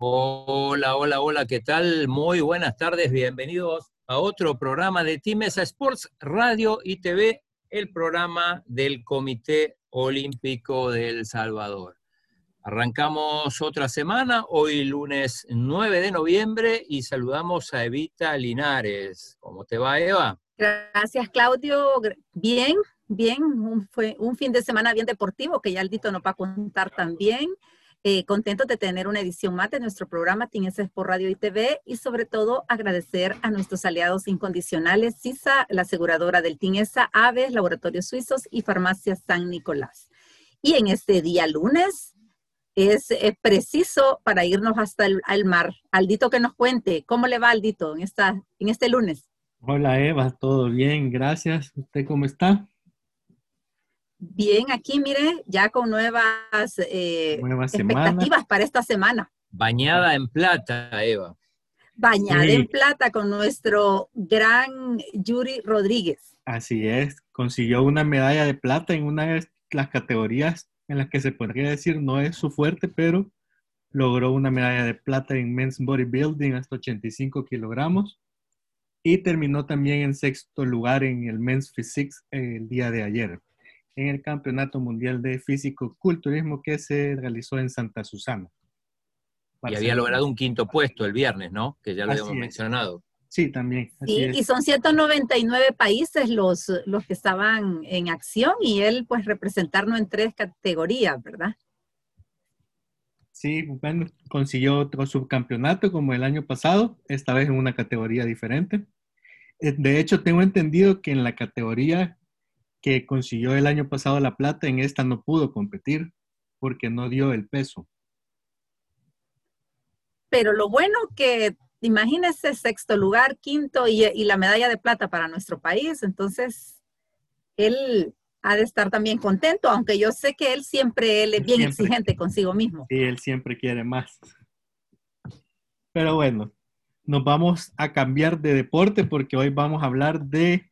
Hola, hola, hola, ¿qué tal? Muy buenas tardes, bienvenidos a otro programa de Timesa Sports Radio y TV, el programa del Comité Olímpico del Salvador. Arrancamos otra semana, hoy lunes 9 de noviembre, y saludamos a Evita Linares. ¿Cómo te va, Eva? Gracias, Claudio. Bien, bien. fue un fin de semana bien deportivo que ya Aldito nos va a contar también. Eh, de tener una edición más de nuestro programa Tinesa por Radio y TV y sobre todo agradecer a nuestros aliados incondicionales, CISA, la aseguradora del Tinesa, Aves, Laboratorios Suizos y Farmacia San Nicolás. Y en este día lunes es, preciso para irnos hasta el mar. Aldito que nos cuente, ¿cómo le va Aldito en, esta, en este lunes? Hola Eva, todo bien, gracias. ¿Usted cómo está? Bien, aquí mire, ya con nuevas, eh, expectativas para esta semana. Bañada en plata, Eva. Bañada en plata con nuestro gran Yuri Rodríguez. Así es, consiguió una medalla de plata en una de las categorías en las que se podría decir no es su fuerte, pero logró una medalla de plata en Men's Bodybuilding hasta 85 kilogramos y terminó también en sexto lugar en el Men's Physiques el día de ayer en el Campeonato Mundial de Físico-Culturismo que se realizó en Santa Susana. Y había logrado un quinto puesto el viernes, ¿no? Que ya lo habíamos mencionado. Sí, también. Sí, y son 199 países los, los que estaban en acción y él pues representarnos en tres categorías, ¿verdad? Sí, bueno, consiguió otro subcampeonato como el año pasado, esta vez en una categoría diferente. Eh, de hecho, tengo entendido que en la categoría que consiguió el año pasado la plata, en esta no pudo competir porque no dio el peso. Pero lo bueno que, imagínese, sexto lugar, quinto y, la medalla de plata para nuestro país, entonces él ha de estar también contento, aunque yo sé que él siempre él es bien exigente consigo mismo. Sí, él siempre quiere más. Pero bueno, nos vamos a cambiar de deporte porque hoy vamos a hablar de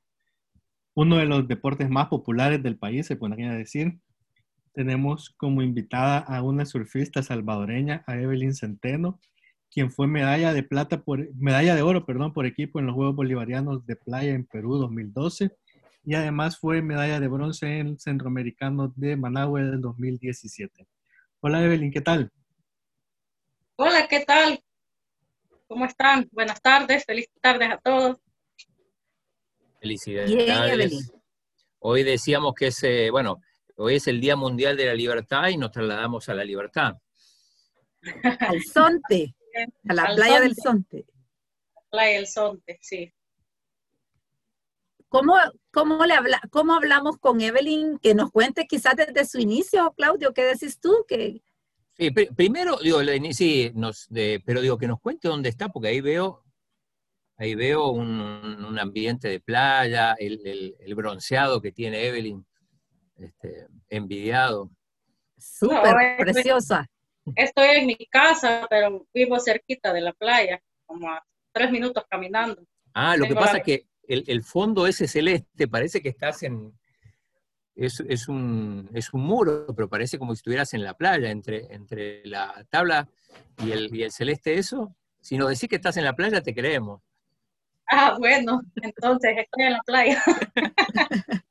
uno de los deportes más populares del país, se podría decir. Tenemos como invitada a una surfista salvadoreña, a Evelyn Centeno, quien fue medalla de plata por medalla de oro, perdón, por equipo en los Juegos Bolivarianos de Playa en Perú 2012 y además fue medalla de bronce en el Centroamericano de Managua del 2017. Hola Evelyn, ¿qué tal? Hola, ¿qué tal? ¿Cómo están? Buenas tardes, feliz tardes a todos. Felicidades. Hoy decíamos que es, eh, bueno, hoy es el Día Mundial de la Libertad y nos trasladamos a la libertad. Al Sonte, a la playa del Sonte. Playa del Sonte, sí. ¿Cómo, cómo, le habla, ¿Cómo hablamos con Evelyn? Que nos cuente quizás desde su inicio, Claudio, ¿qué decís tú? Que... Sí, primero, digo, sí, nos, de, pero digo que nos cuente dónde está, porque ahí veo Ahí veo un, ambiente de playa, el, bronceado que tiene Evelyn, este, envidiado. Súper preciosa. Estoy en mi casa, pero vivo cerquita de la playa, como a tres minutos caminando. Ah, lo que pasa es que el, fondo ese celeste parece que estás en, es, un, es, un, muro, pero parece como si estuvieras en la playa, entre, entre la tabla y el, y el celeste eso. Si nos decís que estás en la playa, te creemos. Ah, bueno, entonces estoy en la playa.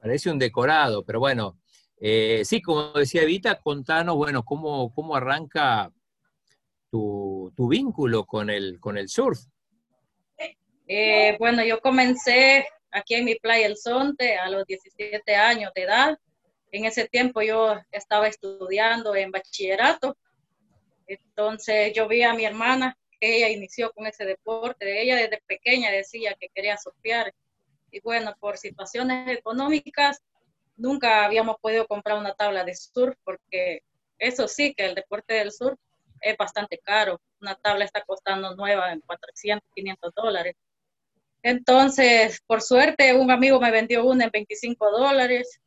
Parece un decorado, pero bueno. Eh, sí, como decía Evita, contanos, bueno, cómo, cómo arranca tu, vínculo con el, con el surf. Eh, bueno, yo comencé aquí en mi playa El Sonte a los 17 años de edad. En ese tiempo yo estaba estudiando en bachillerato. Entonces yo vi a mi hermana ella inició con ese deporte. Ella desde pequeña decía que quería surfear. Y bueno, por situaciones económicas, nunca habíamos podido comprar una tabla de surf porque eso sí, que el deporte del surf es bastante caro. Una tabla está costando nueva en 400, 500 dólares. Entonces, por suerte, un amigo me vendió una en 25 dólares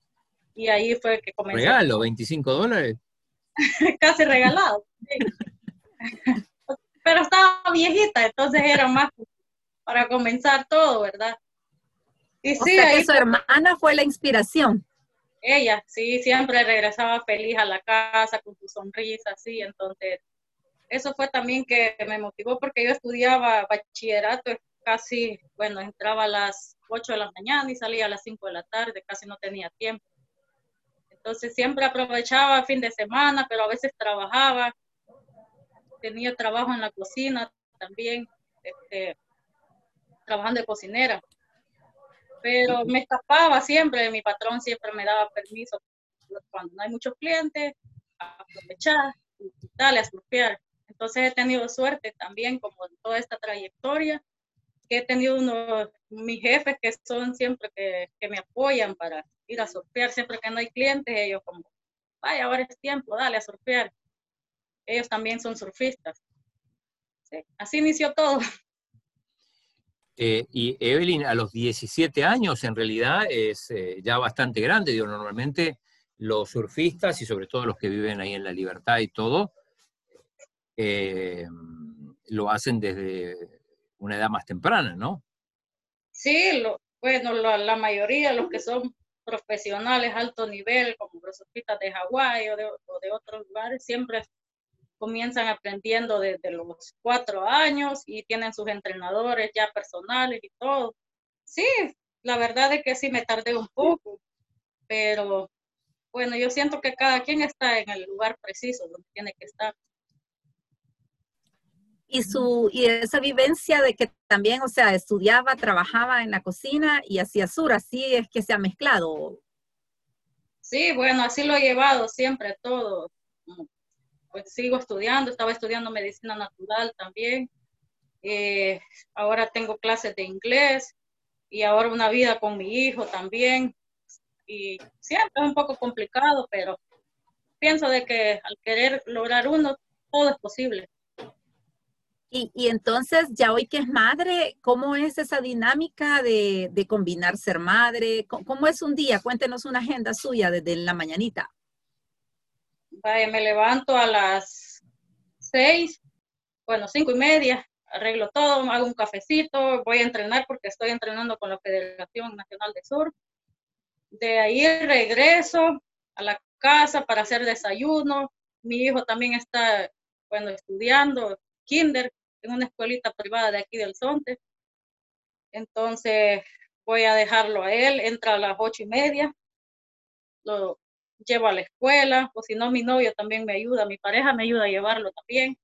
y ahí fue que comencé. ¿Regalo? ¿25 dólares? casi regalado. Pero estaba viejita, entonces era más para comenzar todo, ¿verdad? Y sí, ahí su hermana fue la inspiración. Ella, sí, siempre regresaba feliz a la casa con su sonrisa, así, entonces eso fue también que me motivó porque yo estudiaba bachillerato casi, bueno, entraba a las 8 de la mañana y salía a las 5 de la tarde, casi no tenía tiempo. Entonces siempre aprovechaba fin de semana, pero a veces trabajaba. Tenía trabajo en la cocina también, este, trabajando de cocinera. Pero me escapaba siempre, mi patrón siempre me daba permiso cuando no hay muchos clientes, aprovechar y dale a surfear. Entonces he tenido suerte también como en toda esta trayectoria que he tenido unos, mis jefes que son siempre que, que, me apoyan para ir a surfear, siempre que no hay clientes, ellos como, vaya, ahora es tiempo, dale a surfear. Ellos también son surfistas. Sí, así inició todo. Eh, y Evelyn, a los 17 años, en realidad es eh, ya bastante grande. Digo, normalmente los surfistas y sobre todo los que viven ahí en la libertad y todo, eh, lo hacen desde una edad más temprana, ¿no? Sí, lo, bueno, la, mayoría, los que son profesionales alto nivel, como los surfistas de Hawái o de otros lugares, siempre comienzan aprendiendo desde los cuatro años y tienen sus entrenadores ya personales y todo. Sí, la verdad es que sí me tardé un poco, pero bueno, yo siento que cada quien está en el lugar preciso donde tiene que estar y, su, y esa vivencia de que también, o sea, estudiaba, trabajaba en la cocina y hacía sur, así es que se ha mezclado. Sí, bueno, así lo he llevado siempre todo. Pues sigo estudiando, estaba estudiando medicina natural también. Eh, ahora tengo clases de inglés y ahora una vida con mi hijo también. Y siempre es un poco complicado, pero pienso de que al querer lograr uno, todo es posible. Y, entonces, ya hoy que es madre, ¿cómo es esa dinámica de, combinar ser madre? ¿Cómo, es un día? Cuéntenos una agenda suya desde la mañanita. Me levanto a las seis, bueno, cinco y media, arreglo todo, hago un cafecito, voy a entrenar porque estoy entrenando con la Federación Nacional de Sur. De ahí regreso a la casa para hacer desayuno. Mi hijo también está, bueno, estudiando kinder, en una escuelita privada de aquí del Sonte. Entonces voy a dejarlo a él, entra a las ocho y media, lo llevo a la escuela, o si no, mi novio también me ayuda, mi pareja me ayuda a llevarlo también.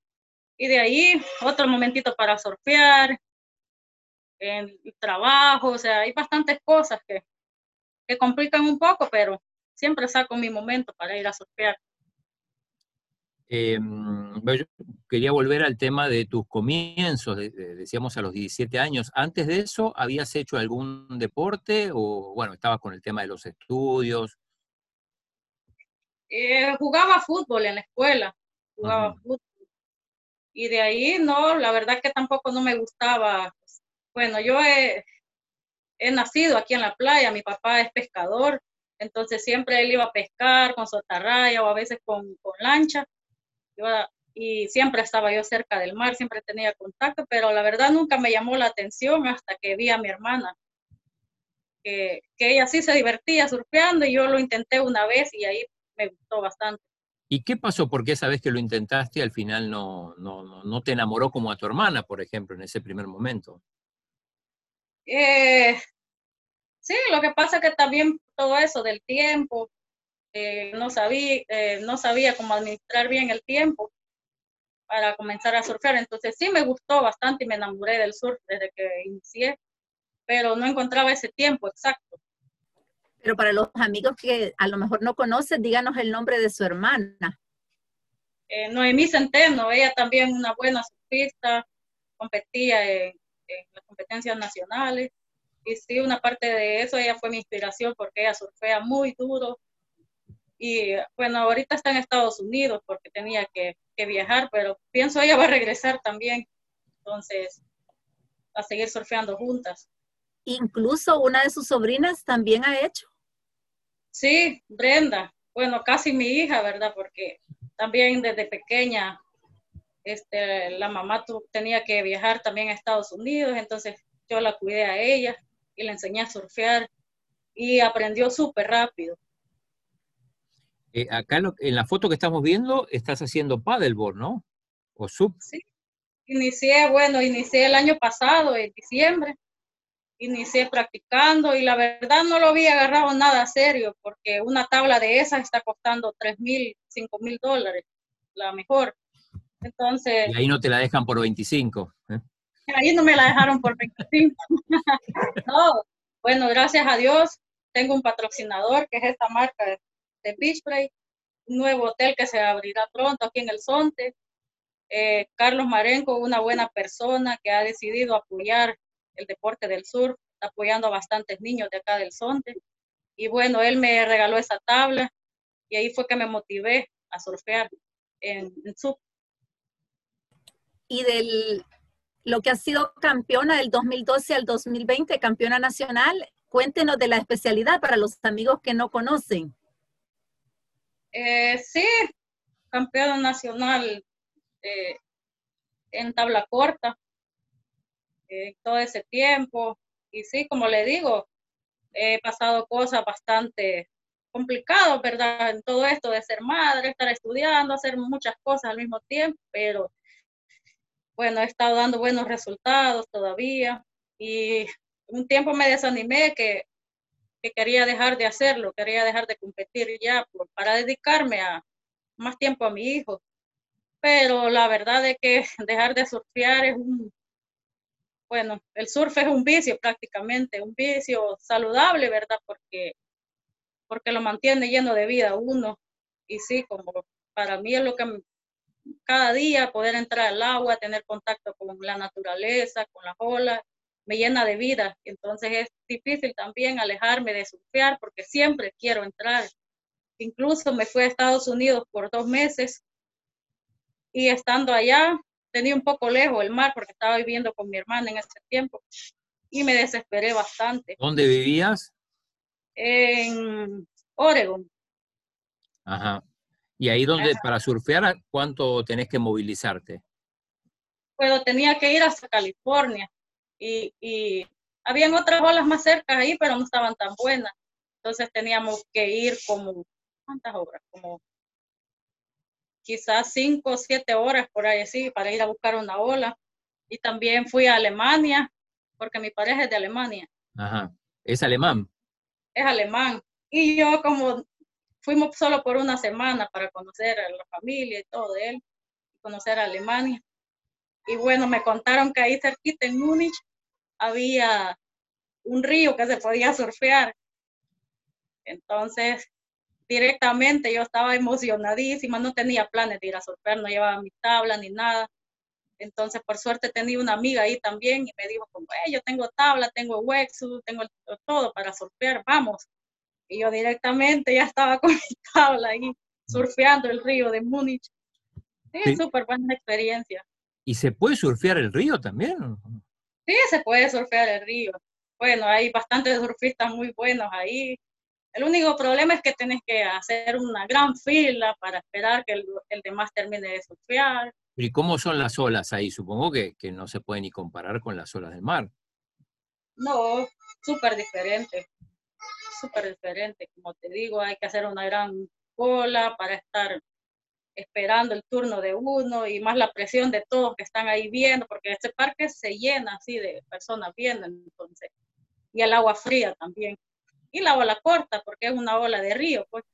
Y de ahí otro momentito para surfear, en el trabajo, o sea, hay bastantes cosas que, que complican un poco, pero siempre saco mi momento para ir a surfear. Eh, quería volver al tema de tus comienzos, decíamos a los 17 años. ¿Antes de eso habías hecho algún deporte o, bueno, estabas con el tema de los estudios? Eh, jugaba fútbol en la escuela, jugaba fútbol. Y de ahí, no, la verdad que tampoco no me gustaba. Bueno, yo he, he nacido aquí en la playa, mi papá es pescador, entonces siempre él iba a pescar con su atarraya o a veces con, con lancha y siempre estaba yo cerca del mar, siempre tenía contacto, pero la verdad nunca me llamó la atención hasta que vi a mi hermana, que, que ella sí se divertía surfeando y yo lo intenté una vez y ahí me gustó bastante. ¿Y qué pasó? Porque esa vez que lo intentaste al final no, no, no te enamoró como a tu hermana, por ejemplo, en ese primer momento? Eh, sí, lo que pasa es que también todo eso del tiempo, eh, no, sabía, eh, no sabía cómo administrar bien el tiempo para comenzar a surfear. Entonces sí me gustó bastante y me enamoré del surf desde que inicié, pero no encontraba ese tiempo exacto. Pero para los amigos que a lo mejor no conocen, díganos el nombre de su hermana. Eh, Noemí Centeno, ella también una buena surfista, competía en, en, las competencias nacionales. Y sí, una parte de eso, ella fue mi inspiración porque ella surfea muy duro, y bueno, ahorita está en Estados Unidos porque tenía que, viajar, pero pienso ella va a regresar también. Entonces, a seguir surfeando juntas. Incluso una de sus sobrinas también ha hecho. Sí, Brenda. Bueno, casi mi hija, ¿verdad? Porque también desde pequeña, este, la mamá tenía que viajar también a Estados Unidos, entonces yo la cuidé a ella y le enseñé a surfear y aprendió súper rápido. Eh, acá en, la foto que estamos viendo estás haciendo paddleboard, ¿no? O sub. Sí, inicié, bueno, inicié el año pasado, en diciembre, inicié practicando y la verdad no lo había agarrado nada serio porque una tabla de esas está costando 3 mil, 5 mil dólares, la mejor. Entonces... Y ahí no te la dejan por 25. ¿eh? Ahí no me la dejaron por 25. no, bueno, gracias a Dios tengo un patrocinador que es esta marca de Beach Play, un nuevo hotel que se abrirá pronto aquí en el Sonte. Eh, Carlos Marenco, una buena persona que ha decidido apoyar el deporte del sur, apoyando a bastantes niños de acá del Sonte. Y bueno, él me regaló esa tabla y ahí fue que me motivé a surfear en, en sub. Y del lo que ha sido campeona del 2012 al 2020, campeona nacional, cuéntenos de la especialidad para los amigos que no conocen. Eh, sí, campeona nacional eh, en tabla corta todo ese tiempo. Y sí, como le digo, he pasado cosas bastante complicadas, ¿verdad? En todo esto de ser madre, estar estudiando, hacer muchas cosas al mismo tiempo, pero bueno, he estado dando buenos resultados todavía. Y un tiempo me desanimé que, que quería dejar de hacerlo, quería dejar de competir ya para dedicarme a más tiempo a mi hijo. Pero la verdad es que dejar de surfear es un, bueno, el surf es un vicio prácticamente, un vicio saludable, ¿verdad? Porque, porque lo mantiene lleno de vida uno. Y sí, como para mí es lo que cada día poder entrar al agua, tener contacto con la naturaleza, con las olas, me llena de vida. Entonces es difícil también alejarme de surfear porque siempre quiero entrar. Incluso me fui a Estados Unidos por dos meses y estando allá tenía un poco lejos el mar porque estaba viviendo con mi hermana en ese tiempo y me desesperé bastante. ¿Dónde vivías? En Oregon. Ajá. ¿Y ahí donde para surfear cuánto tenés que movilizarte? Bueno, tenía que ir hasta California y, y habían otras olas más cerca ahí, pero no estaban tan buenas. Entonces teníamos que ir como, ¿cuántas horas? Como quizás cinco o siete horas por ahí así para ir a buscar una ola. Y también fui a Alemania, porque mi pareja es de Alemania. Ajá, es alemán. Es alemán. Y yo como fuimos solo por una semana para conocer a la familia y todo de él, conocer a Alemania. Y bueno, me contaron que ahí cerquita en Múnich había un río que se podía surfear. Entonces, directamente yo estaba emocionadísima, no tenía planes de ir a surfear, no llevaba mi tabla ni nada. Entonces, por suerte tenía una amiga ahí también y me dijo, como, yo tengo tabla, tengo wetsuit, tengo todo para surfear, vamos. Y yo directamente ya estaba con mi tabla ahí, surfeando el río de Múnich. Sí, súper buena experiencia. ¿Y se puede surfear el río también? Sí, se puede surfear el río. Bueno, hay bastantes surfistas muy buenos ahí. El único problema es que tienes que hacer una gran fila para esperar que el, demás termine de surfear. ¿Y cómo son las olas ahí? Supongo que, que no se puede ni comparar con las olas del mar. No, súper diferente. Súper diferente. Como te digo, hay que hacer una gran cola para estar esperando el turno de uno y más la presión de todos que están ahí viendo, porque este parque se llena así de personas viendo, entonces. Y el agua fría también y la ola corta, porque es una ola de río, pues.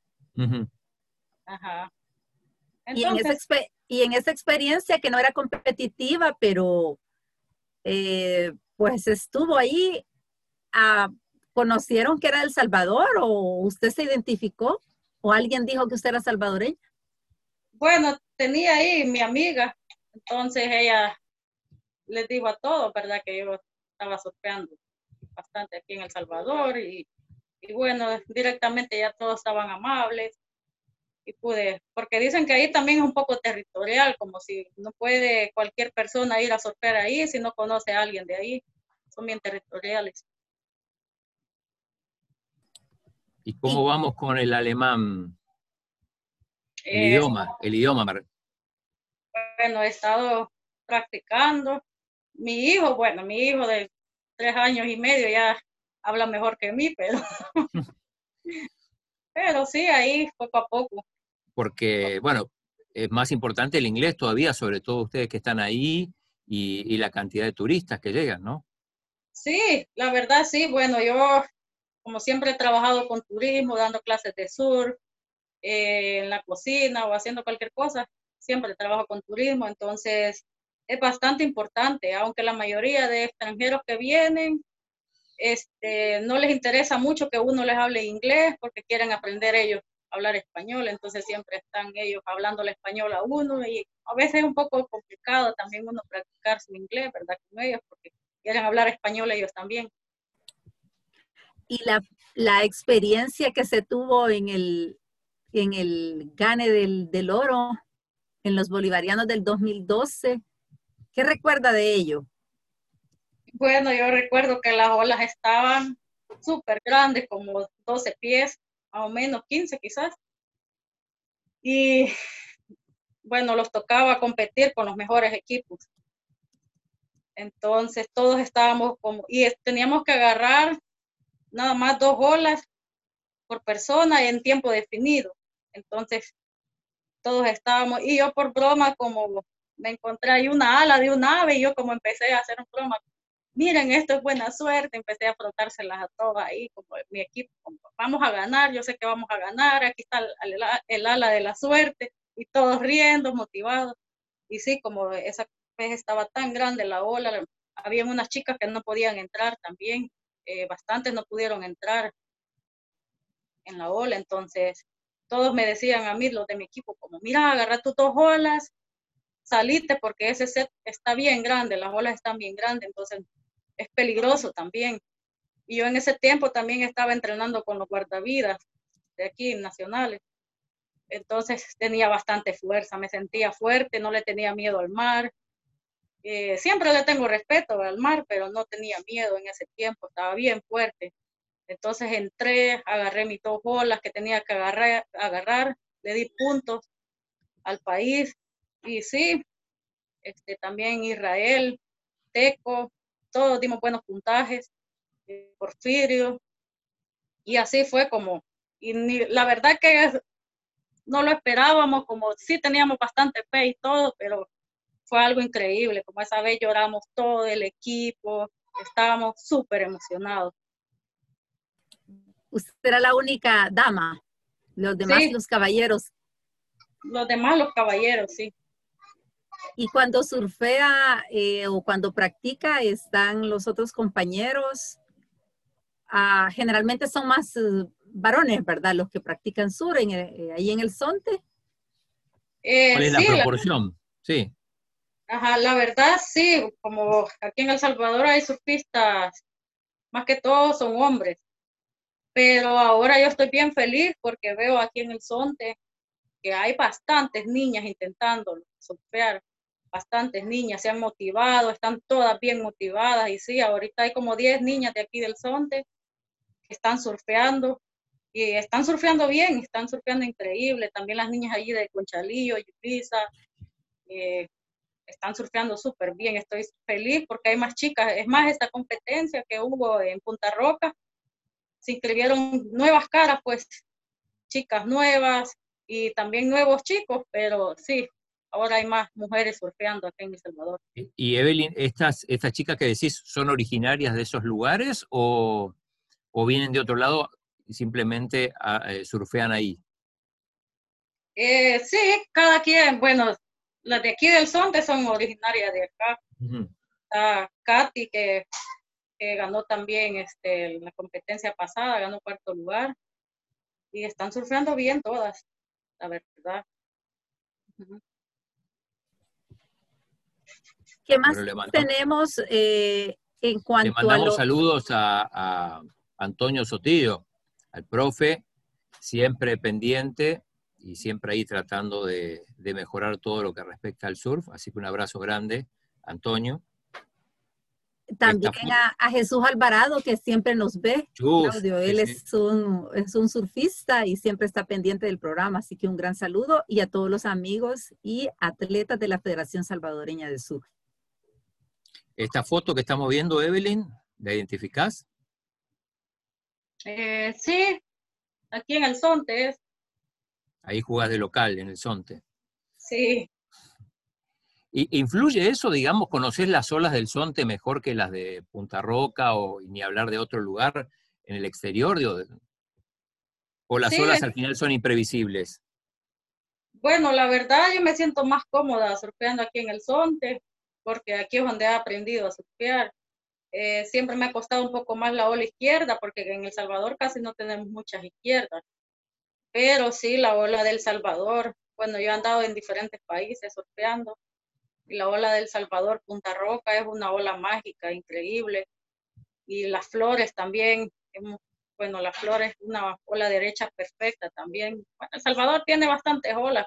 Ajá. y, en esa y, en esa experiencia que no era competitiva, pero eh, pues estuvo ahí, ah, ¿conocieron que era El Salvador o usted se identificó o alguien dijo que usted era salvadoreña? Bueno, tenía ahí mi amiga, entonces ella les dijo a todos, ¿verdad? Que yo estaba surfeando bastante aquí en El Salvador y y bueno, directamente ya todos estaban amables y pude, porque dicen que ahí también es un poco territorial, como si no puede cualquier persona ir a surfear ahí si no conoce a alguien de ahí, son bien territoriales. ¿Y cómo vamos con el alemán? El idioma, el idioma. Bueno, he estado practicando. Mi hijo, bueno, mi hijo de tres años y medio ya habla mejor que mí, pero, pero sí, ahí poco a poco. Porque, bueno, es más importante el inglés todavía, sobre todo ustedes que están ahí y, la cantidad de turistas que llegan, ¿no? Sí, la verdad sí. Bueno, yo como siempre he trabajado con turismo, dando clases de sur, eh, en la cocina o haciendo cualquier cosa, siempre trabajo con turismo, entonces es bastante importante, aunque la mayoría de extranjeros que vienen este, no les interesa mucho que uno les hable inglés porque quieren aprender ellos a hablar español, entonces siempre están ellos hablando el español a uno y a veces es un poco complicado también uno practicar su inglés, ¿verdad? Con ellos porque quieren hablar español ellos también. Y la, la experiencia que se tuvo en el, en el gane del, del oro en los bolivarianos del 2012, ¿qué recuerda de ello? Bueno, yo recuerdo que las olas estaban súper grandes, como 12 pies, más o menos 15 quizás. Y bueno, los tocaba competir con los mejores equipos. Entonces todos estábamos como, y teníamos que agarrar nada más dos olas por persona en tiempo definido. Entonces todos estábamos, y yo por broma como me encontré ahí una ala de un ave y yo como empecé a hacer un broma miren, esto es buena suerte, empecé a frotárselas a todas ahí, como mi equipo, vamos a ganar, yo sé que vamos a ganar, aquí está el, ala de la suerte, y todos riendo, motivados. Y sí, como esa vez estaba tan grande la ola, había unas chicas que no podían entrar también, eh, bastantes no pudieron entrar en la ola, entonces todos me decían a mí, los de mi equipo, como, mira, agarra tus dos olas, salite porque ese set está bien grande, las olas están bien grandes, entonces es peligroso también. Y yo en ese tiempo también estaba entrenando con los guardavidas de aquí, nacionales. Entonces tenía bastante fuerza, me sentía fuerte, no le tenía miedo al mar. Eh, siempre le tengo respeto al mar, pero no tenía miedo en ese tiempo, estaba bien fuerte. Entonces entré, agarré mis dos bolas que tenía que agarrar, agarrar le di puntos al país. Y sí, este, también Israel, Teco, todos dimos buenos puntajes, eh, Porfirio, y así fue como, y la verdad que no lo esperábamos, como sí teníamos bastante fe y todo, pero fue algo increíble, como esa vez lloramos todo el equipo, estábamos súper emocionados. Usted era la única dama, los demás los caballeros. Los demás los caballeros, sí. Y cuando surfea eh, o cuando practica, están los otros compañeros. Ah, generalmente son más eh, varones, ¿verdad? Los que practican sur eh, ahí en el Sonte. ¿Cuál es la proporción? Sí. Ajá, la verdad sí, como aquí en El Salvador hay surfistas, más que todos son hombres. Pero ahora yo estoy bien feliz porque veo aquí en el Sonte que hay bastantes niñas intentando surfear bastantes niñas se han motivado, están todas bien motivadas y sí, ahorita hay como 10 niñas de aquí del Sonte que están surfeando y están surfeando bien, están surfeando increíble. También las niñas allí de Conchalillo, Yupisa, eh, están surfeando súper bien. Estoy feliz porque hay más chicas. Es más, esta competencia que hubo en Punta Roca, se inscribieron nuevas caras, pues chicas nuevas y también nuevos chicos, pero sí, ahora hay más mujeres surfeando aquí en El Salvador. Y Evelyn, ¿estas, estas chicas que decís son originarias de esos lugares o, vienen de otro lado y simplemente ah, eh, surfean ahí? Eh, sí, cada quien, bueno, las de aquí del Sonte son originarias de acá. Está Katy, que, ganó también este, la competencia pasada, ganó cuarto lugar. Y están surfeando bien todas, la verdad. ¿Qué más tenemos eh, en cuanto Le mandamos saludos a, Antonio Sotillo, al profe, siempre pendiente y siempre ahí tratando de, mejorar todo lo que respecta al surf. Así que un abrazo grande, Antonio. También a, Jesús Alvarado, que siempre nos ve. Claudio, él es, un, es un surfista y siempre está pendiente del programa, así que un gran saludo y a todos los amigos y atletas de la Federación Salvadoreña de Surf. Esta foto que estamos viendo, Evelyn, ¿la identificás? Eh, sí, aquí en el Sonte Ahí jugás de local, en el Sonte. Sí. ¿Influye eso, digamos, conocer las olas del Sonte mejor que las de Punta Roca o ni hablar de otro lugar en el exterior? ¿O las olas al final son imprevisibles? Bueno, la verdad yo me siento más cómoda surfeando aquí en el Sonte, porque aquí es donde he aprendido a surfear. Eh, siempre me ha costado un poco más la ola izquierda, porque en El Salvador casi no tenemos muchas izquierdas. Pero sí, la ola del Salvador, bueno, yo he andado en diferentes países surfeando la ola del Salvador, Punta Roca, es una ola mágica, increíble. Y las flores también, bueno, las flores, una ola derecha perfecta también. El Salvador tiene bastantes olas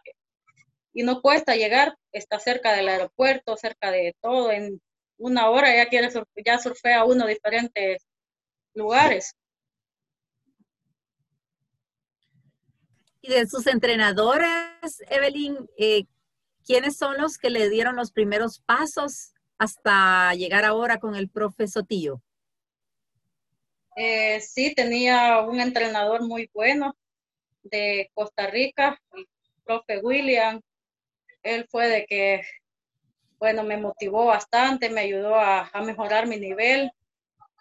y no cuesta llegar, está cerca del aeropuerto, cerca de todo. En una hora ya quiere ya surfea uno diferentes lugares. Y de sus entrenadores, Evelyn, eh, ¿quiénes son los que le dieron los primeros pasos hasta llegar ahora con el profe Sotillo? Eh, sí, tenía un entrenador muy bueno de Costa Rica, el profe William. Él fue de que, bueno, me motivó bastante, me ayudó a, a mejorar mi nivel.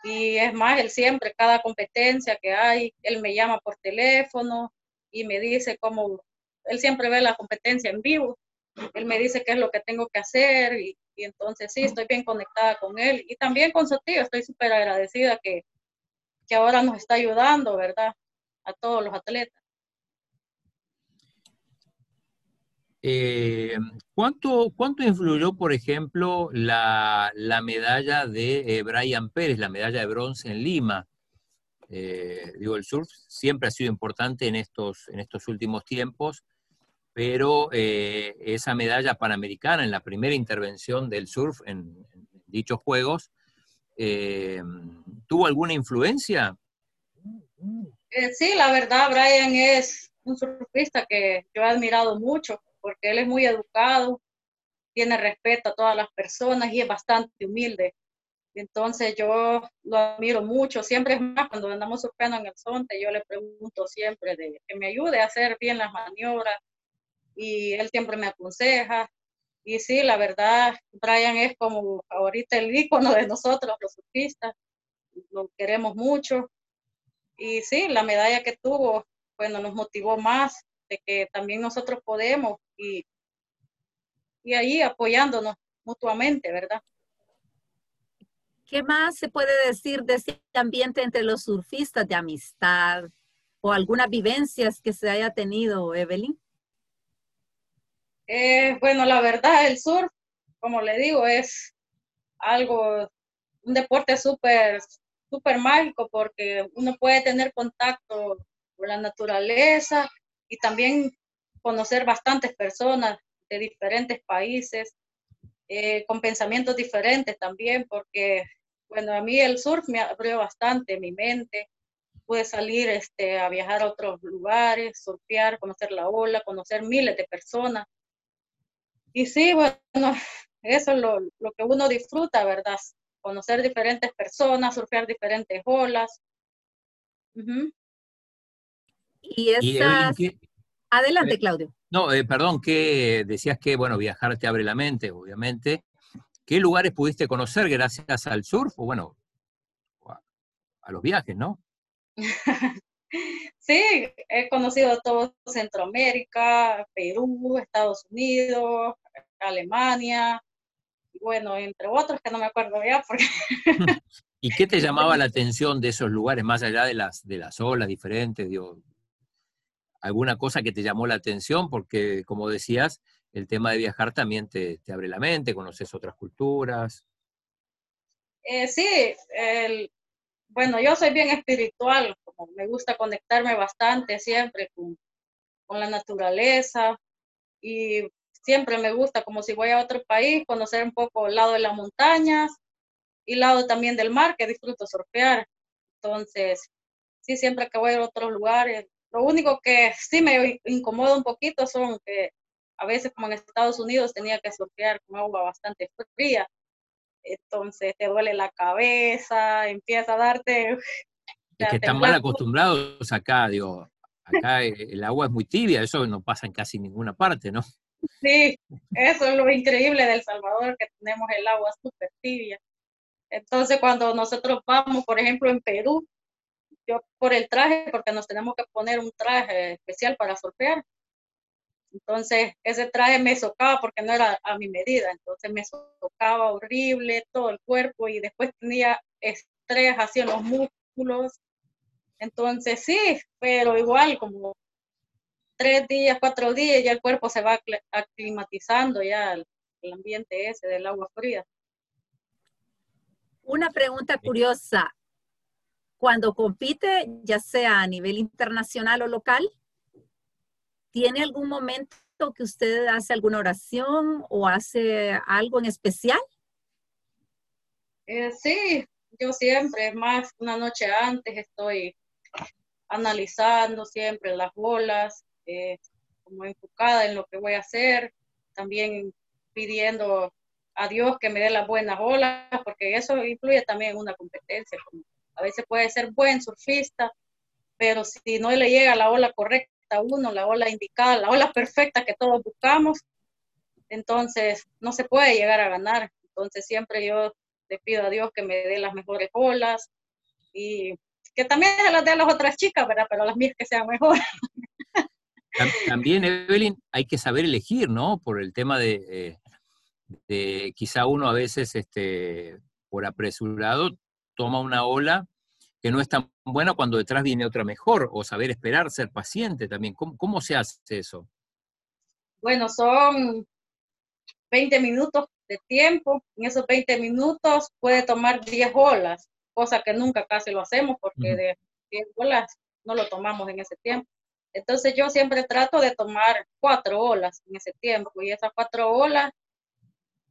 Y es más, él siempre, cada competencia que hay, él me llama por teléfono y me dice cómo, él siempre ve la competencia en vivo él me dice qué es lo que tengo que hacer y, entonces sí, estoy bien conectada con él y también con su tío, estoy súper agradecida que, que ahora nos está ayudando, ¿verdad? A todos los atletas. Eh, ¿cuánto, ¿Cuánto influyó, por ejemplo, la, medalla de eh, Brian Pérez, la medalla de bronce en Lima? Eh, digo, el surf siempre ha sido importante en estos, en estos últimos tiempos pero eh, esa medalla panamericana en la primera intervención del surf en, dichos Juegos, eh, ¿tuvo alguna influencia? Sí, la verdad, Brian es un surfista que yo he admirado mucho, porque él es muy educado, tiene respeto a todas las personas y es bastante humilde. Entonces yo lo admiro mucho. Siempre es más, cuando andamos surfeando en el Sonte, yo le pregunto siempre de que me ayude a hacer bien las maniobras, y él siempre me aconseja. Y sí, la verdad, Brian es como ahorita el ícono de nosotros, los surfistas. Lo queremos mucho. Y sí, la medalla que tuvo, bueno, nos motivó más de que también nosotros podemos y, y ahí apoyándonos mutuamente, ¿verdad? ¿Qué más se puede decir de ese ambiente entre los surfistas de amistad o algunas vivencias que se haya tenido, Evelyn? Eh, bueno, la verdad, el surf, como le digo, es algo, un deporte súper, súper mágico porque uno puede tener contacto con la naturaleza y también conocer bastantes personas de diferentes países, eh, con pensamientos diferentes también, porque, bueno, a mí el surf me abrió bastante mi mente. Pude salir este, a viajar a otros lugares, surfear, conocer la ola, conocer miles de personas y sí, bueno, eso es lo, que uno disfruta, ¿verdad? Conocer diferentes personas, surfear diferentes olas. Y esas... Adelante, Claudio. No, eh, perdón, que decías que, bueno, viajar te abre la mente, obviamente. ¿Qué lugares pudiste conocer gracias al surf? O bueno, a los viajes, ¿no? Sí, he conocido todo Centroamérica, Perú, Estados Unidos, Alemania, y bueno, entre otros que no me acuerdo ya. Porque... ¿Y qué te llamaba la atención de esos lugares, más allá de las, de las olas diferentes? ¿Alguna cosa que te llamó la atención? Porque, como decías, el tema de viajar también te, te abre la mente, conoces otras culturas. Eh, sí, el, bueno, yo soy bien espiritual, como me gusta conectarme bastante siempre con, con la naturaleza y siempre me gusta, como si voy a otro país, conocer un poco el lado de las montañas y lado también del mar, que disfruto surfear. Entonces, sí, siempre que voy a otros lugares, lo único que sí me incomoda un poquito son que a veces como en Estados Unidos tenía que surfear con agua bastante fría, entonces te duele la cabeza, empieza a darte... Es que están mal acostumbrados acá, digo, acá el agua es muy tibia, eso no pasa en casi ninguna parte, ¿no? Sí, eso es lo increíble del Salvador, que tenemos el agua súper tibia. Entonces, cuando nosotros vamos, por ejemplo, en Perú, yo por el traje, porque nos tenemos que poner un traje especial para surfear. Entonces, ese traje me socaba porque no era a mi medida, entonces me socaba horrible todo el cuerpo y después tenía estrés hacia los músculos. Entonces, sí, pero igual como tres días, cuatro días, ya el cuerpo se va aclimatizando ya al, ambiente ese del agua fría. Una pregunta curiosa. Cuando compite, ya sea a nivel internacional o local, ¿tiene algún momento que usted hace alguna oración o hace algo en especial? Eh, sí, yo siempre, más una noche antes, estoy analizando siempre las bolas, eh, como enfocada en lo que voy a hacer, también pidiendo a Dios que me dé las buenas olas, porque eso influye también una competencia. A veces puede ser buen surfista, pero si no le llega la ola correcta a uno, la ola indicada, la ola perfecta que todos buscamos, entonces no se puede llegar a ganar. Entonces siempre yo le pido a Dios que me dé las mejores olas y que también se las dé a las otras chicas, ¿verdad? Pero las mías que sean mejores. También, Evelyn, hay que saber elegir, ¿no? Por el tema de, eh, quizá uno a veces, este, por apresurado, toma una ola que no es tan buena cuando detrás viene otra mejor, o saber esperar, ser paciente también. ¿Cómo, cómo se hace eso? Bueno, son 20 minutos de tiempo. En esos 20 minutos puede tomar 10 olas, cosa que nunca casi lo hacemos porque de 10 olas no lo tomamos en ese tiempo. Entonces yo siempre trato de tomar cuatro olas en ese tiempo y esas cuatro olas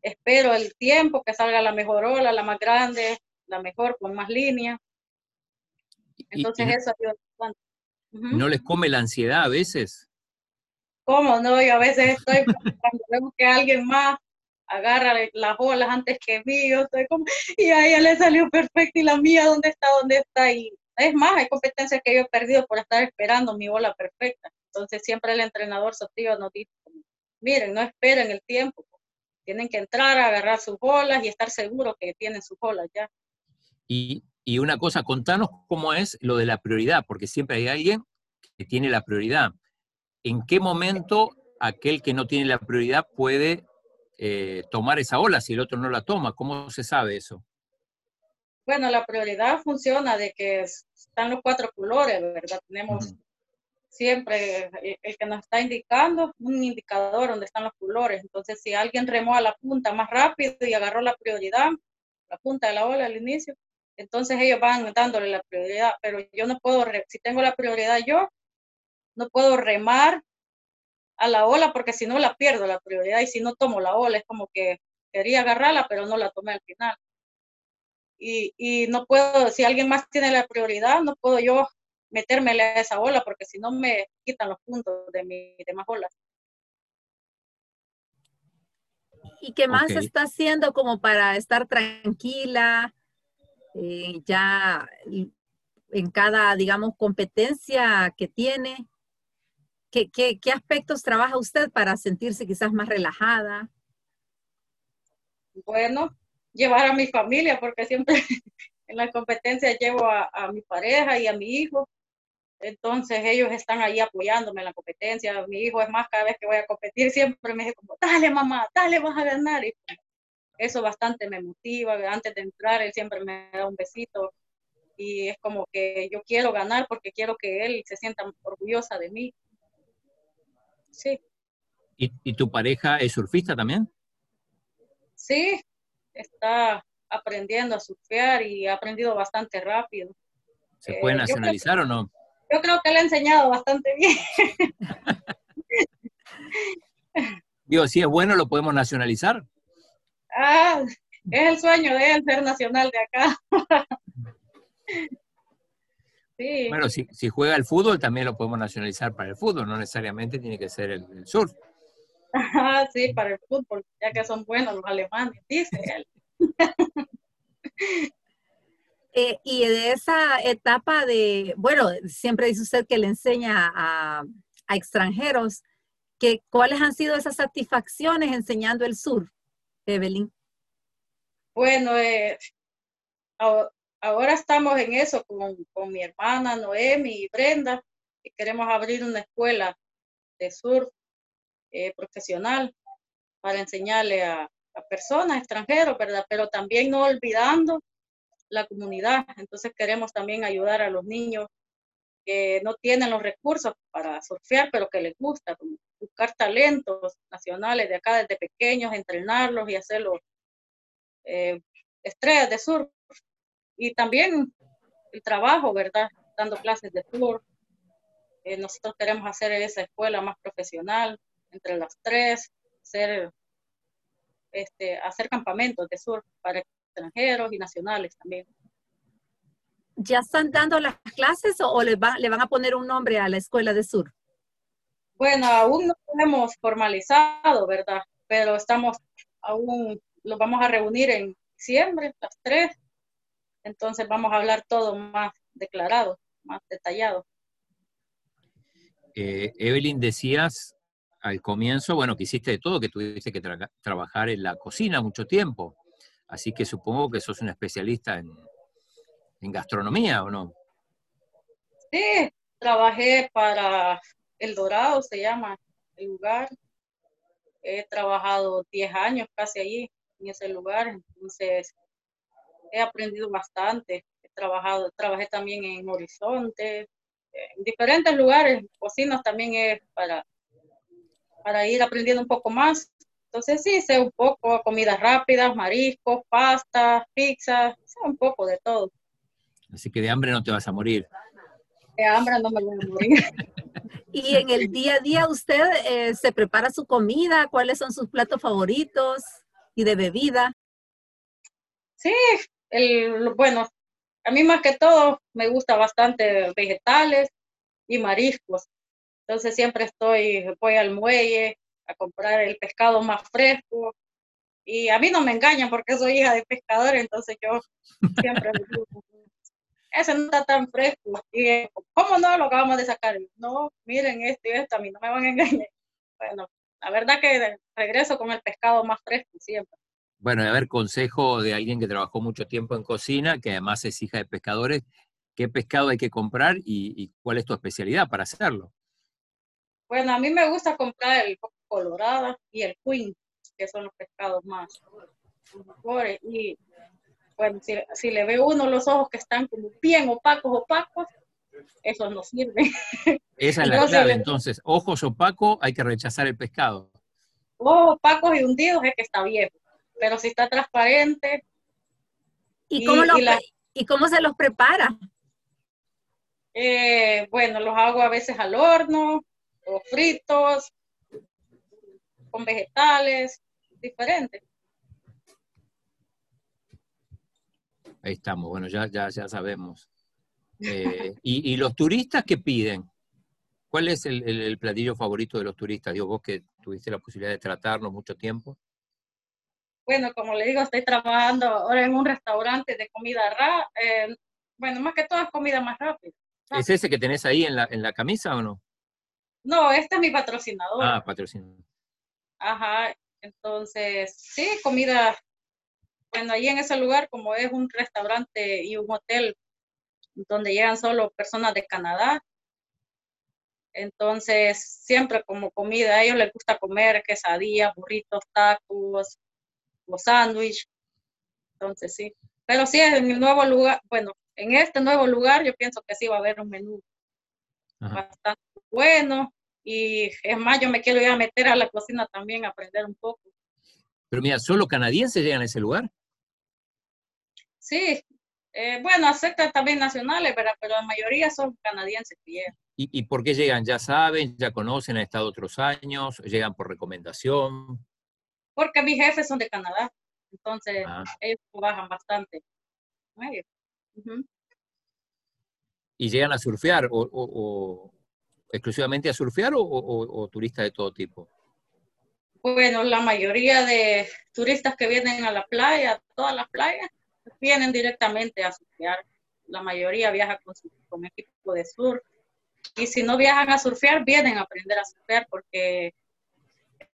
espero el tiempo que salga la mejor ola, la más grande, la mejor con más línea. Entonces eso ayuda bastante. ¿No les come la ansiedad a veces? ¿Cómo no? Yo a veces estoy, cuando vemos que alguien más agarra las olas antes que mí, yo estoy como, y a ella le salió perfecto y la mía, ¿dónde está? ¿Dónde está? Y es más, hay competencias que yo he perdido por estar esperando mi bola perfecta. Entonces siempre el entrenador Sotillo nos dice, miren, no esperen el tiempo. Tienen que entrar, a agarrar sus bolas y estar seguros que tienen sus bolas ya. Y, y una cosa, contanos cómo es lo de la prioridad, porque siempre hay alguien que tiene la prioridad. ¿En qué momento aquel que no tiene la prioridad puede eh, tomar esa ola si el otro no la toma? ¿Cómo se sabe eso? Bueno, la prioridad funciona de que están los cuatro colores, ¿verdad? Tenemos siempre el, que nos está indicando un indicador donde están los colores. Entonces, si alguien remó a la punta más rápido y agarró la prioridad, la punta de la ola al inicio, entonces ellos van dándole la prioridad. Pero yo no puedo, si tengo la prioridad yo, no puedo remar a la ola porque si no la pierdo la prioridad y si no tomo la ola es como que quería agarrarla pero no la tomé al final y, no puedo, si alguien más tiene la prioridad, no puedo yo meterme a esa ola porque si no me quitan los puntos de mi demás olas. ¿Y qué más está haciendo como para estar tranquila eh, ya en cada, digamos, competencia que tiene? ¿Qué, qué, aspectos trabaja usted para sentirse quizás más relajada? Bueno, llevar a mi familia, porque siempre en la competencia llevo a, mi pareja y a mi hijo. Entonces ellos están ahí apoyándome en la competencia. Mi hijo es más, cada vez que voy a competir siempre me dice como, dale mamá, dale, vas a ganar. Eso bastante me motiva. Antes de entrar, él siempre me da un besito. Y es como que yo quiero ganar porque quiero que él se sienta orgullosa de mí. Sí. ¿Y, y tu pareja es surfista también? Sí, está aprendiendo a surfear y ha aprendido bastante rápido. ¿Se puede eh, nacionalizar o no? Yo creo que le ha enseñado bastante bien. Digo, si es bueno, ¿lo podemos nacionalizar? Ah, es el sueño de él ser nacional de acá. sí. Bueno, si, si, juega el fútbol, también lo podemos nacionalizar para el fútbol, no necesariamente tiene que ser el, el surf. sí, para el fútbol, ya que son buenos los alemanes, dice él. Eh, y de esa etapa de, bueno, siempre dice usted que le enseña a, extranjeros, que, ¿cuáles han sido esas satisfacciones enseñando el sur, Evelyn? Bueno, eh, ahora estamos en eso con, mi hermana Noemi y Brenda, que queremos abrir una escuela de surf eh, profesional para enseñarle a, personas extranjeros, ¿verdad? Pero también no olvidando la comunidad. Entonces queremos también ayudar a los niños que no tienen los recursos para surfear, pero que les gusta, buscar talentos nacionales de acá desde pequeños, entrenarlos y hacerlos eh, estrellas de surf. Y también el trabajo, ¿verdad? Dando clases de surf. Eh, nosotros queremos hacer esa escuela más profesional entre las tres, hacer, este, hacer campamentos de surf para extranjeros y nacionales también. ¿Ya están dando las clases o le, le van a poner un nombre a la escuela de sur? Bueno, aún no hemos formalizado, ¿verdad? Pero estamos, aún los vamos a reunir en diciembre, las tres. Entonces vamos a hablar todo más declarado, más detallado. Eh, Evelyn, decías al comienzo, bueno, que hiciste de todo, que tuviste que trabajar en la cocina mucho tiempo. Así que supongo que sos un especialista en, gastronomía, ¿o no? Sí, trabajé para El Dorado, se llama el lugar. He trabajado 10 años casi allí, en ese lugar, entonces he aprendido bastante. He trabajado, trabajé también en Horizonte, en diferentes lugares, cocinas también es para, para ir aprendiendo un poco más. Entonces sí, sé un poco comidas rápidas, mariscos, pastas, pizzas, sé un poco de todo. Así que de hambre no te vas a morir. De hambre no me voy a morir. y en el día a día usted eh, se prepara su comida, ¿cuáles son sus platos favoritos y de bebida? Sí, el, bueno, a mí más que todo me gusta bastante vegetales y mariscos. Entonces siempre estoy, voy al muelle, a comprar el pescado más fresco. Y a mí no me engañan porque soy hija de pescador, entonces yo siempre digo, ese no está tan fresco. Y ¿cómo no lo acabamos de sacar? No, miren esto y esto, a mí no me van a engañar. Bueno, la verdad que regreso con el pescado más fresco siempre. Bueno, a ver, consejo de alguien que trabajó mucho tiempo en cocina, que además es hija de pescadores, ¿qué pescado hay que comprar y, cuál es tu especialidad para hacerlo? Bueno, a mí me gusta comprar el colorada y el queen, que son los pescados más mejores. Y bueno, si, le ve uno los ojos que están como bien opacos, opacos, eso no sirve. Esa es la clave, entonces, ojos opacos, hay que rechazar el pescado. Ojos opacos y hundidos es que está viejo, pero si está transparente. ¿Y, cómo, y, cómo se los prepara? Eh, bueno, los hago a veces al horno, o fritos, con vegetales, diferentes. Ahí estamos, bueno, ya, ya, ya sabemos. Eh, y, los turistas qué piden? ¿Cuál es el, platillo favorito de los turistas? Digo, vos que tuviste la posibilidad de tratarnos mucho tiempo. Bueno, como le digo, estoy trabajando ahora en un restaurante de comida rápida. Eh, bueno, más que todo es comida más rápida. ¿Es ese que tenés ahí en la, en la camisa o no? No, este es mi patrocinador. Ah, patrocinador. Ajá, entonces, sí, comida. Bueno, ahí en ese lugar, como es un restaurante y un hotel donde llegan solo personas de Canadá, entonces siempre como comida, a ellos les gusta comer quesadillas, burritos, tacos, los sándwiches. Entonces, sí. Pero sí, en el nuevo lugar, bueno, en este nuevo lugar yo pienso que sí va a haber un menú bastante bueno y es más, yo me quiero ir a meter a la cocina también a aprender un poco. Pero mira, ¿solo canadienses llegan a ese lugar? Sí, eh, bueno, aceptan también nacionales, pero la mayoría son canadienses que llegan. ¿Y, por qué llegan? ¿Ya saben? ¿Ya conocen? ¿Han estado otros años? ¿Llegan por recomendación? Porque mis jefes son de Canadá. Entonces, ah. ellos trabajan bastante. ¿Y llegan a surfear o, exclusivamente a surfear o, turistas de todo tipo? Bueno, la mayoría de turistas que vienen a la playa, todas las playas, vienen directamente a surfear. La mayoría viaja con, con equipo de surf. Y si no viajan a surfear, vienen a aprender a surfear porque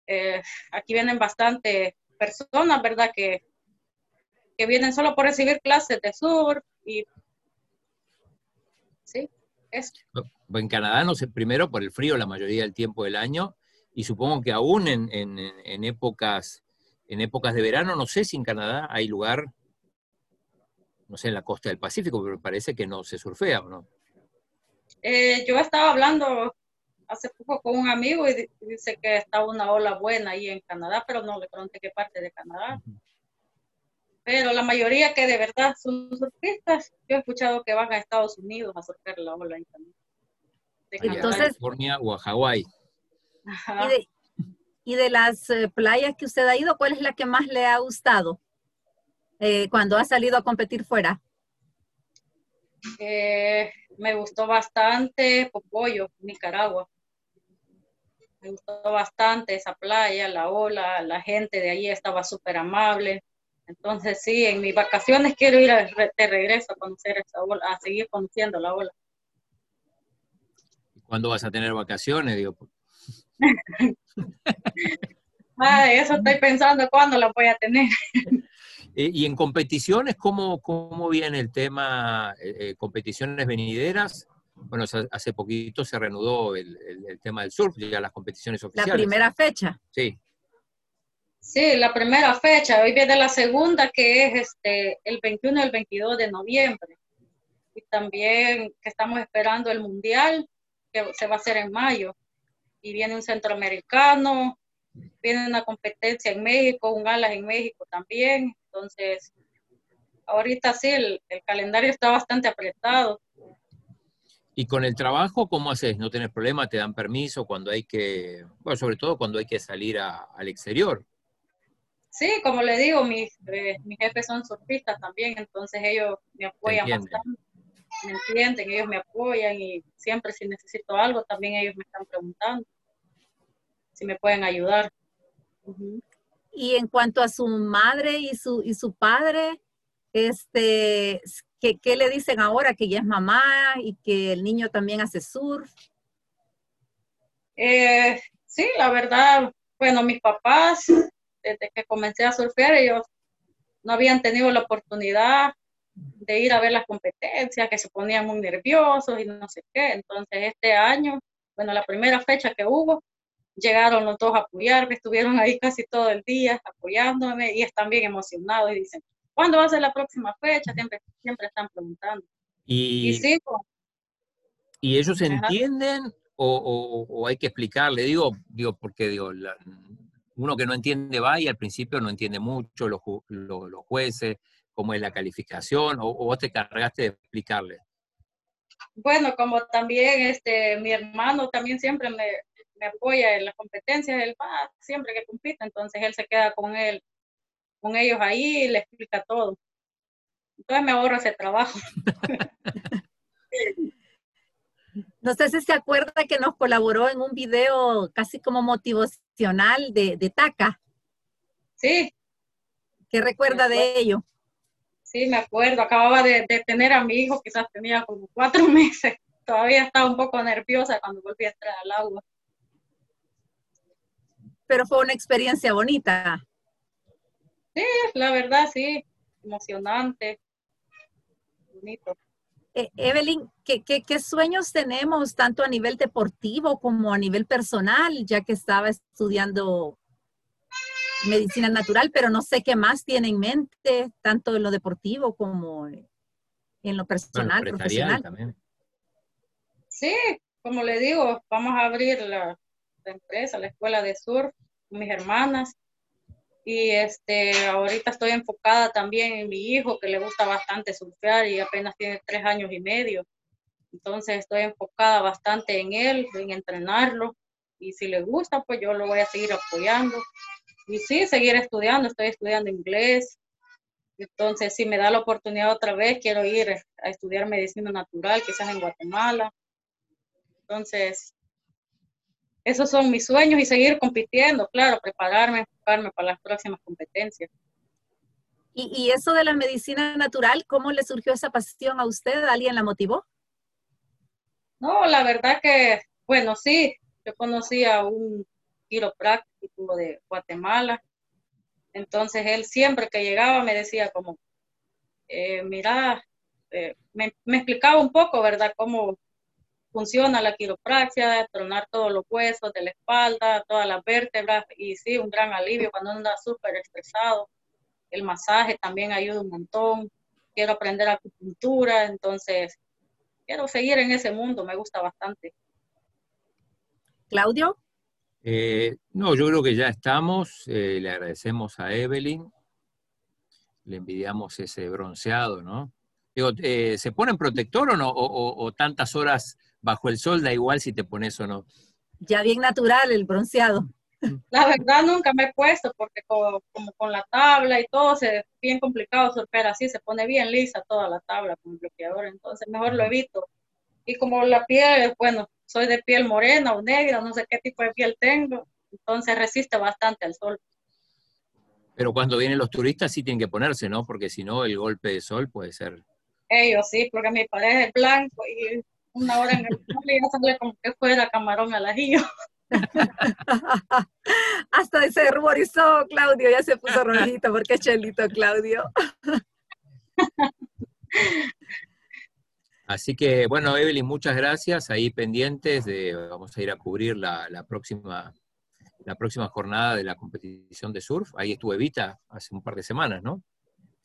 eh, aquí vienen bastante personas, ¿verdad? Que, que vienen solo por recibir clases de surf y sí, es. En Canadá, no sé, primero por el frío la mayoría del tiempo del año y supongo que aún en, en, épocas en épocas de verano, no sé si en Canadá hay lugar, no sé, en la costa del Pacífico, pero parece que no se surfea, ¿o no? Eh, yo estaba hablando hace poco con un amigo y dice que está una ola buena ahí en Canadá, pero no le pregunté qué parte de Canadá. Pero la mayoría que de verdad son surfistas, yo he escuchado que van a Estados Unidos a surfear la ola ahí también. De California o a Hawái. Y de, las eh, playas que usted ha ido, ¿cuál es la que más le ha gustado eh, cuando ha salido a competir fuera? Eh, me gustó bastante Popoyo, Nicaragua me gustó bastante esa playa, la ola, la gente de allí estaba súper amable. Entonces sí, en mis vacaciones quiero ir de regreso a conocer esa ola, a seguir conociendo la ola. ¿Cuándo vas a tener vacaciones? Digo? eso estoy pensando cuándo la voy a tener. Eh, y en competiciones, ¿cómo, cómo viene el tema? Eh, eh, ¿Competiciones venideras? bueno, hace poquito se reanudó el, tema del surf, ya las competiciones oficiales. La primera fecha. Sí. Sí, la primera fecha. Hoy viene la segunda, que es este, el 21 y el 22 de noviembre. Y también que estamos esperando el Mundial, que se va a hacer en mayo. Y viene un centroamericano, viene una competencia en México, un alas en México también. Entonces, ahorita sí, el calendario está bastante apretado y con el trabajo, ¿cómo haces? ¿No tienes problema? ¿Te dan permiso cuando hay que, bueno, sobre todo cuando hay que salir al exterior? Sí, como le digo, mis, eh, mis jefes son surfistas también, entonces ellos me apoyan bastante, me entienden, ellos me apoyan y siempre si necesito algo, también ellos me están preguntando si me pueden ayudar. Y en cuanto a su madre y su, y su padre, este, ¿Qué, le dicen ahora que ya es mamá y que el niño también hace surf? Eh, sí, la verdad, bueno, mis papás, desde que comencé a surfear, ellos no habían tenido la oportunidad de ir a ver las competencias, que se ponían muy nerviosos y no sé qué. Entonces, este año, bueno, la primera fecha que hubo, llegaron los dos a apoyarme, estuvieron ahí casi todo el día apoyándome y están bien emocionados y dicen, ¿cuándo va a ser la próxima fecha? Siempre, siempre están preguntando. Y, sí, pues. ¿y ellos entienden o, hay que explicarle? Digo, digo porque digo, uno que no entiende va y al principio no entiende mucho los, los, jueces, cómo es la calificación, o, vos te cargaste de explicarle. Bueno, como también este, mi hermano también siempre me, me apoya en las competencias, él va siempre que compite, entonces él se queda con él con ellos ahí y le explica todo. Entonces me ahorro ese trabajo. No sé si se acuerda que nos colaboró en un video casi como motivacional de, de TACA. Sí. ¿Qué recuerda de ello? Sí, me acuerdo. Acababa de, de, tener a mi hijo, quizás tenía como cuatro meses. Todavía estaba un poco nerviosa cuando volví a entrar al agua. Pero fue una experiencia bonita. Sí, la verdad, sí, emocionante, bonito. Eh, Evelyn, ¿qué, ¿qué, sueños tenemos tanto a nivel deportivo como a nivel personal, ya que estaba estudiando medicina natural, pero no sé qué más tiene en mente, tanto en lo deportivo como en lo personal, profesional? También. Sí, como le digo, vamos a abrir la, empresa, la escuela de surf, mis hermanas y este, ahorita estoy enfocada también en mi hijo que le gusta bastante surfear y apenas tiene tres años y medio. Entonces estoy enfocada bastante en él, en entrenarlo y si le gusta, pues yo lo voy a seguir apoyando. y sí, seguir estudiando, estoy estudiando inglés. Entonces, si me da la oportunidad otra vez, quiero ir a estudiar medicina natural, quizás en Guatemala. Entonces, esos son mis sueños y seguir compitiendo, claro, prepararme, enfocarme para las próximas competencias. ¿Y, ¿Y, eso de la medicina natural, cómo le surgió esa pasión a usted? ¿Alguien la motivó? No, la verdad que, bueno, sí, yo conocí a un quiropráctico de Guatemala. Entonces él siempre que llegaba me decía como, eh, mira, eh, me, explicaba un poco, ¿verdad?, cómo funciona la quiropraxia, tronar todos los huesos de la espalda, todas las vértebras, y sí, un gran alivio cuando anda súper estresado. El masaje también ayuda un montón. Quiero aprender acupuntura, entonces quiero seguir en ese mundo, me gusta bastante. Claudio. Eh, no, yo creo que ya estamos. Eh, le agradecemos a Evelyn. Le envidiamos ese bronceado, ¿no? Digo, eh, ¿se pone en protector o no? O, tantas horas bajo el sol da igual si te pones o no? Ya bien natural el bronceado. La verdad nunca me he puesto porque como, con la tabla y todo se es bien complicado sorper así, se pone bien lisa toda la tabla con el bloqueador, entonces mejor lo evito. Y como la piel, bueno, soy de piel morena o negra, no sé qué tipo de piel tengo, entonces resiste bastante al sol. Pero cuando vienen los turistas sí tienen que ponerse, ¿no? Porque si no, el golpe de sol puede ser. Ellos sí, porque mi pareja es blanco y una hora en el y ya sale como que fuera camarón al ajillo. Hasta se ruborizó Claudio, ya se puso rojito porque es chelito Claudio. Así que, bueno, Evelyn, muchas gracias. Ahí pendientes, de, vamos a ir a cubrir la, próxima, la próxima jornada de la competición de surf. Ahí estuvo Evita hace un par de semanas, ¿no?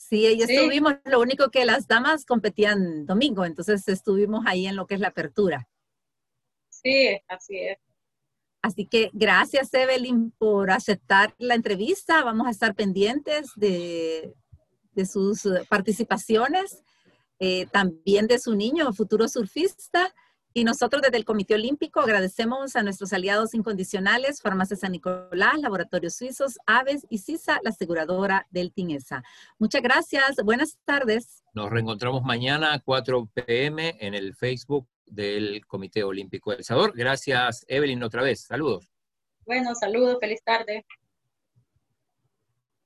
Sí, ahí estuvimos. Lo único que las damas competían domingo, entonces estuvimos ahí en lo que es la apertura. Sí, así es. Así que gracias, Evelyn, por aceptar la entrevista. Vamos a estar pendientes de, de sus participaciones eh, también de su niño, futuro surfista. Y nosotros desde el Comité Olímpico agradecemos a nuestros aliados incondicionales, Farmacia San Nicolás, Laboratorios Suizos, Aves y CISA, la aseguradora del TINESA. Muchas gracias, buenas tardes. Nos reencontramos mañana a 4 pm en el Facebook del Comité Olímpico del Salvador. Gracias, Evelyn, otra vez. Saludos. Bueno, saludos, feliz tarde.